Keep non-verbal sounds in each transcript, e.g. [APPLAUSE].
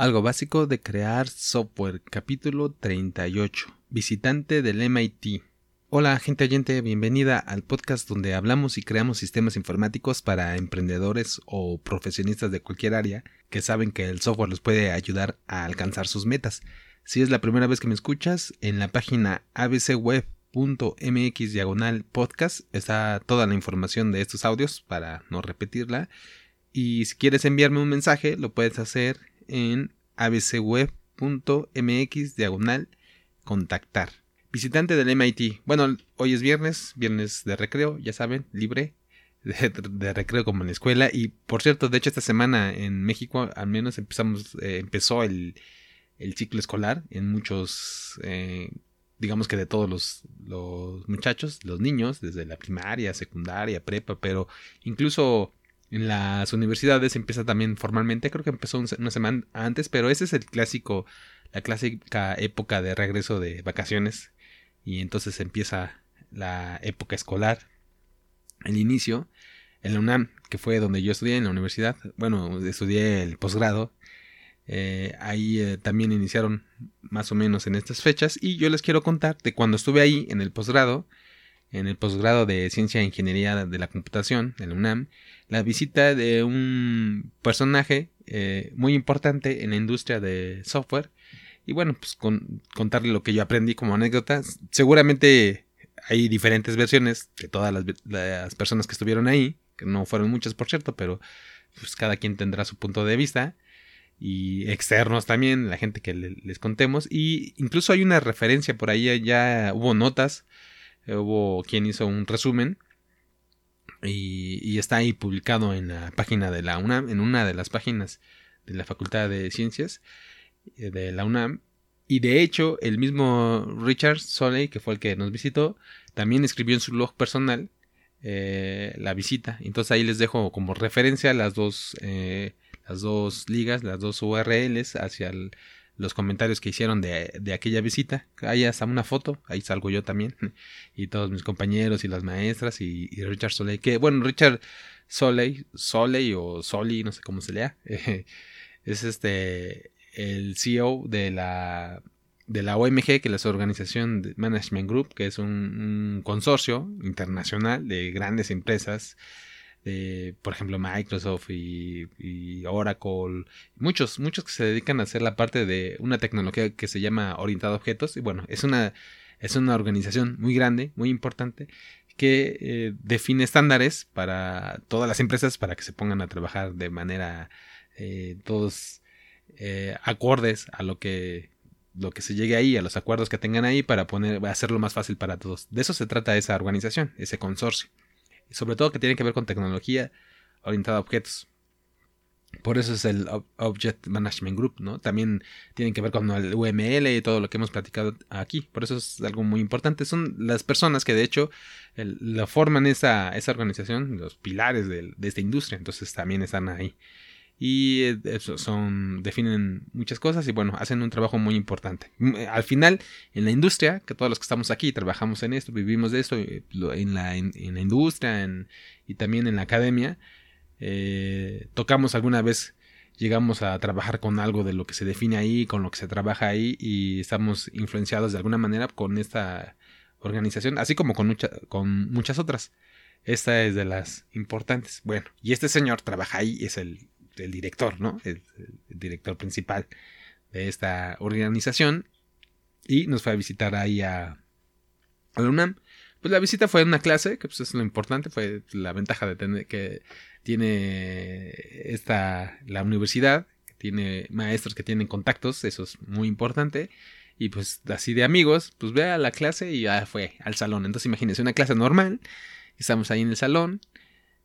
Algo básico de crear software, capítulo 38. Visitante del MIT. Hola, gente oyente, bienvenida al podcast donde hablamos y creamos sistemas informáticos para emprendedores o profesionistas de cualquier área que saben que el software les puede ayudar a alcanzar sus metas. Si es la primera vez que me escuchas, en la página abcweb.mx diagonal podcast está toda la información de estos audios para no repetirla. Y si quieres enviarme un mensaje, lo puedes hacer en abcweb.mx diagonal contactar. Visitante del MIT. Bueno, hoy es viernes, viernes de recreo, ya saben, libre. [LAUGHS] De, recreo como en la escuela. Y por cierto, de hecho, esta semana en México al menos empezamos, eh, empezó el, el, ciclo escolar en muchos, eh, digamos que de todos los, los muchachos, los niños, desde la primaria, secundaria, prepa, pero incluso en las universidades empieza también formalmente, creo que empezó una semana antes, pero ese es el clásico, la clásica época de regreso de vacaciones y entonces empieza la época escolar, el inicio, en la UNAM, que fue donde yo estudié en la universidad, bueno, estudié el posgrado, eh, ahí eh, también iniciaron más o menos en estas fechas y yo les quiero contar de cuando estuve ahí en el posgrado, en el posgrado de Ciencia e Ingeniería de la Computación, en la UNAM, la visita de un personaje eh, muy importante en la industria de software. Y bueno, pues con, contarle lo que yo aprendí como anécdota. Seguramente hay diferentes versiones de todas las, personas que estuvieron ahí, que no fueron muchas por cierto, pero pues cada quien tendrá su punto de vista. Y externos también, la gente que les contemos. Y incluso hay una referencia por ahí, ya hubo notas, hubo quien hizo un resumen y, está ahí publicado en la página de la UNAM, en una de las páginas de la Facultad de Ciencias eh, de la UNAM. Y de hecho, el mismo Richard Soley, que fue el que nos visitó, también escribió en su blog personal eh, la visita. Entonces ahí les dejo como referencia las dos, eh, las dos ligas, las dos URLs hacia el, los comentarios que hicieron de, de, aquella visita. Hay hasta una foto, ahí salgo yo también, [LAUGHS] y todos mis compañeros y las maestras y, Richard Soleil, que bueno, Richard Soleil, Soleil o Soli, no sé cómo se lea, [LAUGHS] es este el CEO de la de la OMG, que es la Organización Management Group, que es un consorcio internacional de grandes empresas por ejemplo, Microsoft y, Oracle, muchos, muchos que se dedican a hacer la parte de una tecnología que se llama orientado a objetos. Y bueno, es una, es una organización muy grande, muy importante, que eh, define estándares para todas las empresas para que se pongan a trabajar de manera eh, todos eh, acordes a lo que lo que se llegue ahí, a los acuerdos que tengan ahí para poner, hacerlo más fácil para todos. De eso se trata esa organización, ese consorcio sobre todo que tiene que ver con tecnología orientada a objetos. Por eso es el Object Management Group, ¿no? También tienen que ver con el UML y todo lo que hemos platicado aquí. Por eso es algo muy importante. Son las personas que de hecho la forman esa, esa organización, los pilares de esta industria. Entonces también están ahí y eh, son definen muchas cosas y bueno hacen un trabajo muy importante. Mm, eh, al final en la industria que todos los que estamos aquí trabajamos en esto vivimos de esto eh, en la, en, la industria y también en la academia tocamos alguna vez llegamos a trabajar con algo de lo que se define ahí con lo que se trabaja ahí y estamos influenciados de alguna manera con esta organización así como con, con muchas otras. Esta es de las importantes. Bueno y este señor trabaja ahí es el el director, ¿no? El, director principal de esta organización. Y nos fue a visitar ahí a, la UNAM. Pues la visita fue una clase, que pues es lo importante, fue la ventaja de tener que tiene esta la universidad, tiene maestros que tienen contactos, eso es muy importante. Y pues así de amigos, pues ve a la clase y ya fue al salón. Entonces imagínense una clase normal, estamos ahí en el salón,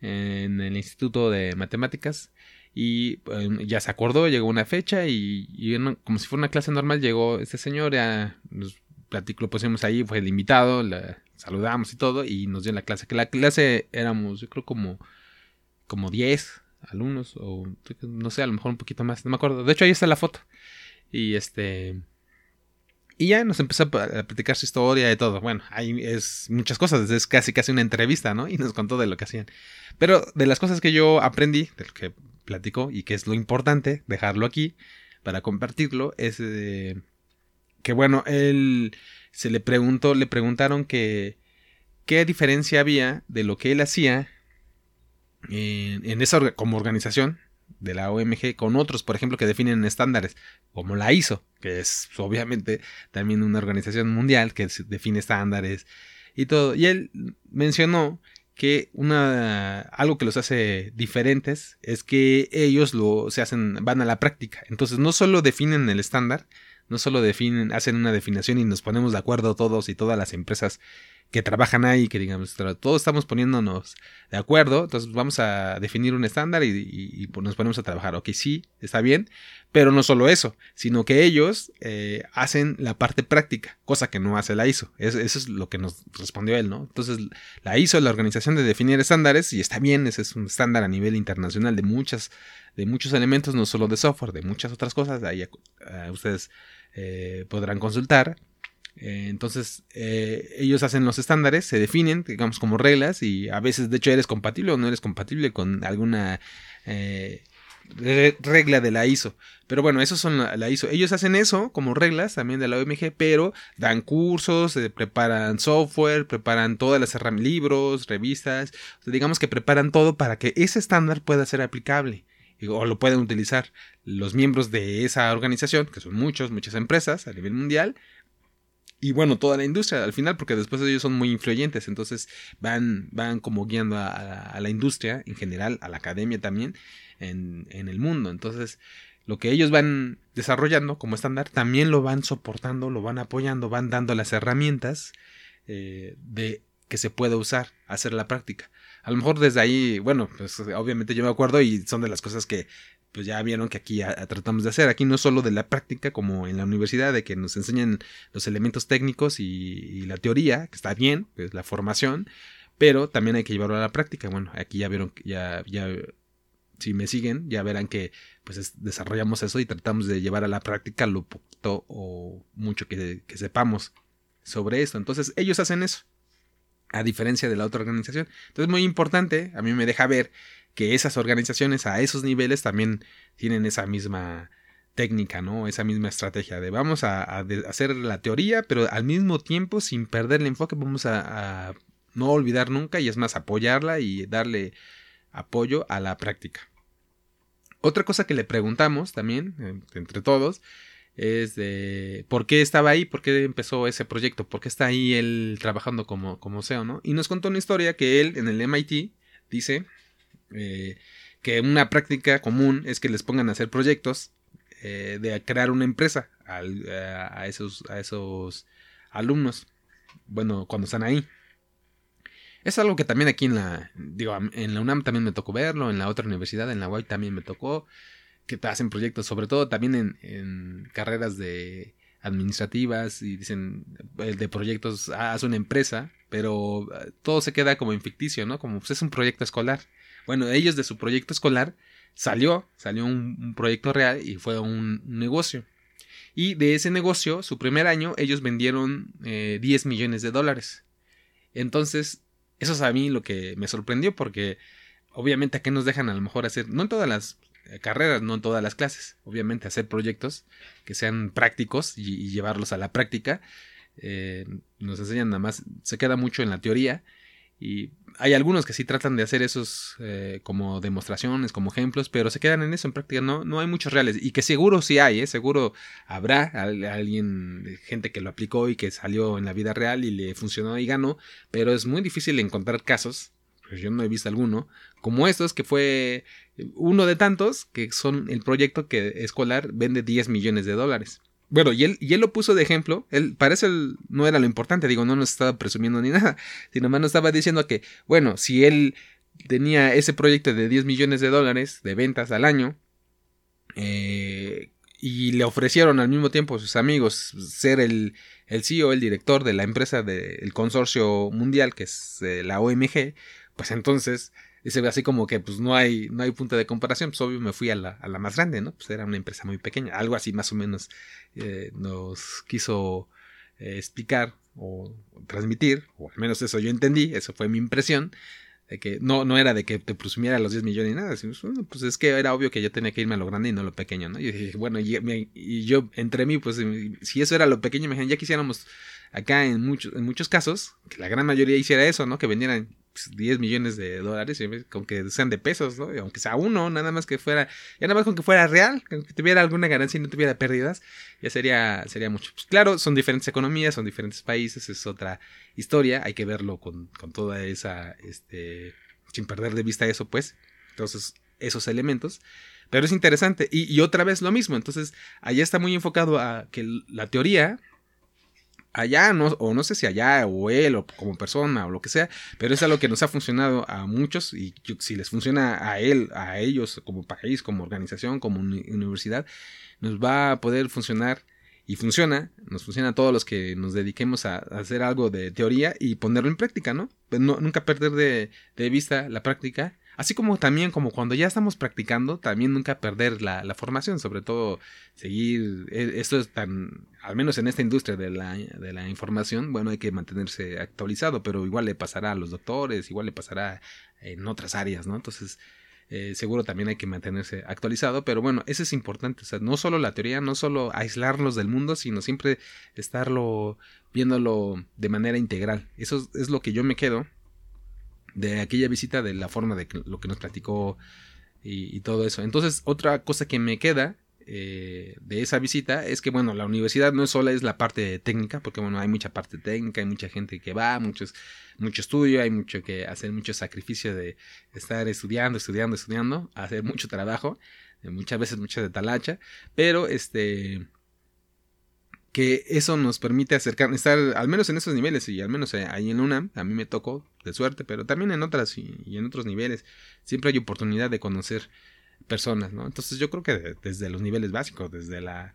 en el Instituto de Matemáticas, y em, ya se acordó, llegó una fecha y, como si fuera una clase normal llegó este señor, ya nos platicó, lo pusimos ahí, fue el invitado, saludamos y todo y nos dio la clase. Que la clase éramos, yo creo como, como 10 alumnos o no sé, a lo mejor un poquito más, no me acuerdo. De hecho ahí está la foto. Y este... Y ya nos empezó a platicar su historia y todo. Bueno, ahí es muchas cosas, es casi casi una entrevista, ¿no? Y nos contó de lo que hacían. Pero de las cosas que yo aprendí, de lo que platicó y que es lo importante, dejarlo aquí, para compartirlo, es que bueno, él se le preguntó, le preguntaron que qué diferencia había de lo que él hacía en, esa como organización de la OMG con otros, por ejemplo, que definen estándares, como la ISO, que es obviamente también una organización mundial que define estándares y todo. Y él mencionó que una algo que los hace diferentes es que ellos lo se hacen van a la práctica. Entonces no solo definen el estándar, no solo definen, hacen una definición y nos ponemos de acuerdo todos y todas las empresas que trabajan ahí, que digamos, todos estamos poniéndonos de acuerdo, entonces vamos a definir un estándar y, pues, nos ponemos a trabajar. Ok, sí, está bien, pero no solo eso, sino que ellos eh, hacen la parte práctica, cosa que no hace la ISO. eso es lo que nos respondió él, ¿no? Entonces, la ISO, la organización de definir estándares, y está bien, ese es un estándar a nivel internacional de muchas, de muchos elementos, no solo de software, de muchas otras cosas, ahí eh, ustedes eh, podrán consultar. Eh, entonces, eh, ellos hacen los estándares, se definen, digamos, como reglas y a veces, de hecho, eres compatible o no eres compatible con alguna eh, regla de la ISO. Pero bueno, esos son la, ISO. Ellos hacen eso como reglas también de la OMG, pero dan cursos, preparan software, preparan todas las herramientas, libros, revistas. digamos que preparan todo para que ese estándar pueda ser aplicable o lo pueden utilizar los miembros de esa organización, que son muchos, muchas empresas a nivel mundial, y bueno, toda la industria al final, porque después ellos son muy influyentes, entonces van, van como guiando a, la industria en general, a la academia también, en, en, el mundo. Entonces, lo que ellos van desarrollando como estándar, también lo van soportando, lo van apoyando, van dando las herramientas eh, de que se pueda usar, hacer la práctica. A lo mejor desde ahí, bueno, pues obviamente yo me acuerdo y son de las cosas que pues ya vieron que aquí tratamos de hacer. Aquí no solo de la práctica, como en la universidad, de que nos enseñan los elementos técnicos y, la teoría, que está bien, pues la formación, pero también hay que llevarlo a la práctica. Bueno, aquí ya vieron, ya, ya, si me siguen, ya verán que pues desarrollamos eso y tratamos de llevar a la práctica lo poquito o mucho que, que sepamos sobre esto. Entonces, ellos hacen eso a diferencia de la otra organización. Entonces, muy importante, a mí me deja ver que esas organizaciones a esos niveles también tienen esa misma técnica, ¿no? Esa misma estrategia de vamos a, hacer la teoría, pero al mismo tiempo, sin perder el enfoque, vamos a, no olvidar nunca y es más apoyarla y darle apoyo a la práctica. Otra cosa que le preguntamos también, entre todos, es de por qué estaba ahí, por qué empezó ese proyecto, por qué está ahí él trabajando como, como SEO, ¿no? Y nos contó una historia que él en el MIT dice eh, que una práctica común es que les pongan a hacer proyectos eh, de crear una empresa a, esos, a esos alumnos, bueno, cuando están ahí. Es algo que también aquí en la, digo, en la UNAM también me tocó verlo, en la otra universidad, en la UAI también me tocó, que te hacen proyectos, sobre todo también en, carreras de administrativas y dicen el de proyectos, ah, haz una empresa, pero ah, todo se queda como en ficticio, ¿no? Como pues es un proyecto escolar. Bueno, ellos de su proyecto escolar salió, salió un, proyecto real y fue un negocio. Y de ese negocio, su primer año, ellos vendieron 10 eh, millones de dólares. Entonces, eso es a mí lo que me sorprendió porque obviamente aquí nos dejan a lo mejor hacer, no en todas las eh, carreras, no en todas las clases, obviamente hacer proyectos que sean prácticos y, llevarlos a la práctica. Eh, nos enseñan nada más, se queda mucho en la teoría y hay algunos que sí tratan de hacer esos eh, como demostraciones, como ejemplos, pero se quedan en eso en práctica. No, no hay muchos reales. Y que seguro sí hay, ¿eh? seguro habrá alguien, gente que lo aplicó y que salió en la vida real y le funcionó y ganó. Pero es muy difícil encontrar casos, pues yo no he visto alguno, como estos, que fue uno de tantos, que son el proyecto que escolar vende 10 millones de dólares. Bueno, y él, y él lo puso de ejemplo. Él, para eso no era lo importante, digo, no nos estaba presumiendo ni [LAUGHS] nada, sino más nos estaba diciendo que, bueno, si él tenía ese proyecto de 10 millones de dólares de ventas al año, eh, y le ofrecieron al mismo tiempo a sus amigos ser el, el CEO, el director de la empresa del consorcio mundial, que es eh, la OMG, pues entonces Dice así como que pues no hay, no hay punto de comparación, pues obvio me fui a la, a la más grande, ¿no? Pues era una empresa muy pequeña, algo así más o menos eh, nos quiso eh, explicar o transmitir, o al menos eso yo entendí, eso fue mi impresión, de que no, no era de que te presumiera los 10 millones ni nada, sino, pues es que era obvio que yo tenía que irme a lo grande y no a lo pequeño, ¿no? Y dije, bueno, y, yo entre mí, pues si eso era lo pequeño, imagínate, ya quisiéramos acá en muchos, en muchos casos, que la gran mayoría hiciera eso, ¿no? Que vendieran 10 pues, millones de dólares, con que sean de pesos, ¿no? Aunque sea uno, nada más que fuera, ya nada más con que fuera real, que tuviera alguna ganancia y no tuviera pérdidas, ya sería, sería mucho. Pues claro, son diferentes economías, son diferentes países, es otra historia, hay que verlo con, con toda esa, este, sin perder de vista eso, pues, entonces, esos elementos. Pero es interesante. Y, y, otra vez lo mismo. Entonces, allá está muy enfocado a que la teoría allá, no, o no sé si allá, o él, o como persona, o lo que sea, pero es algo que nos ha funcionado a muchos, y si les funciona a él, a ellos, como país, como organización, como universidad, nos va a poder funcionar y funciona, nos funciona a todos los que nos dediquemos a, hacer algo de teoría y ponerlo en práctica, ¿no? Pues no nunca perder de, de, vista la práctica Así como también, como cuando ya estamos practicando, también nunca perder la, formación, sobre todo seguir, e, esto es tan, al menos en esta industria de la, de la información, bueno, hay que mantenerse actualizado, pero igual le pasará a los doctores, igual le pasará en otras áreas, ¿no? Entonces, eh, seguro también hay que mantenerse actualizado, pero bueno, eso es importante, o sea, no solo la teoría, no solo aislarlos del mundo, sino siempre estarlo viéndolo de manera integral. Eso es lo que yo me quedo de aquella visita, de la forma de lo que nos platicó y, todo eso. Entonces, otra cosa que me queda eh, de esa visita es que, bueno, la universidad no es solo es la parte técnica, porque, bueno, hay mucha parte técnica, hay mucha gente que va, muchos, mucho estudio, hay mucho que hacer, mucho sacrificio de estar estudiando, estudiando, estudiando, hacer mucho trabajo, muchas veces mucha de talacha, pero, este que eso nos permite acercar, estar al menos en esos niveles y al menos eh, ahí en una, a mí me tocó de suerte, pero también en otras y, en otros niveles, siempre hay oportunidad de conocer personas, ¿no? Entonces yo creo que desde los niveles básicos, desde la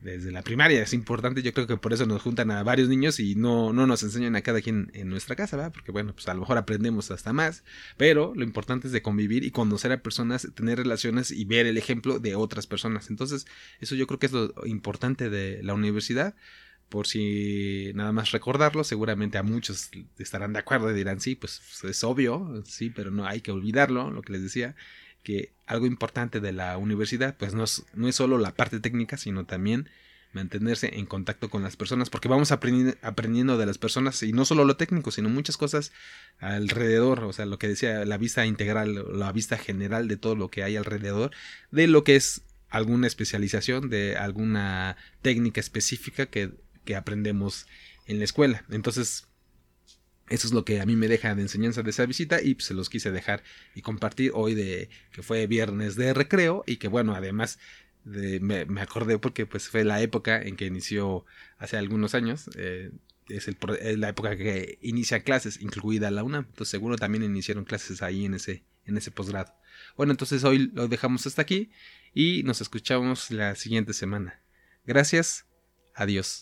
desde la primaria es importante, yo creo que por eso nos juntan a varios niños y no, no nos enseñan a cada quien en nuestra casa, ¿verdad? Porque bueno, pues a lo mejor aprendemos hasta más, pero lo importante es de convivir y conocer a personas, tener relaciones y ver el ejemplo de otras personas. Entonces, eso yo creo que es lo importante de la universidad. Por si nada más recordarlo, seguramente a muchos estarán de acuerdo y dirán, sí, pues es obvio, sí, pero no hay que olvidarlo, lo que les decía que algo importante de la universidad, pues no es, no es solo la parte técnica, sino también mantenerse en contacto con las personas, porque vamos aprendiendo, aprendiendo de las personas y no solo lo técnico, sino muchas cosas alrededor, o sea, lo que decía, la vista integral, la vista general de todo lo que hay alrededor, de lo que es alguna especialización, de alguna técnica específica que, que aprendemos en la escuela. Entonces, eso es lo que a mí me deja de enseñanza de esa visita y pues, se los quise dejar y compartir hoy de que fue viernes de recreo y que bueno, además de, me, acordé porque pues fue la época en que inició hace algunos años, eh, es, el, la época que inicia clases, incluida la UNAM, entonces seguro también iniciaron clases ahí en ese, en ese posgrado. Bueno, entonces hoy lo dejamos hasta aquí y nos escuchamos la siguiente semana. Gracias, adiós.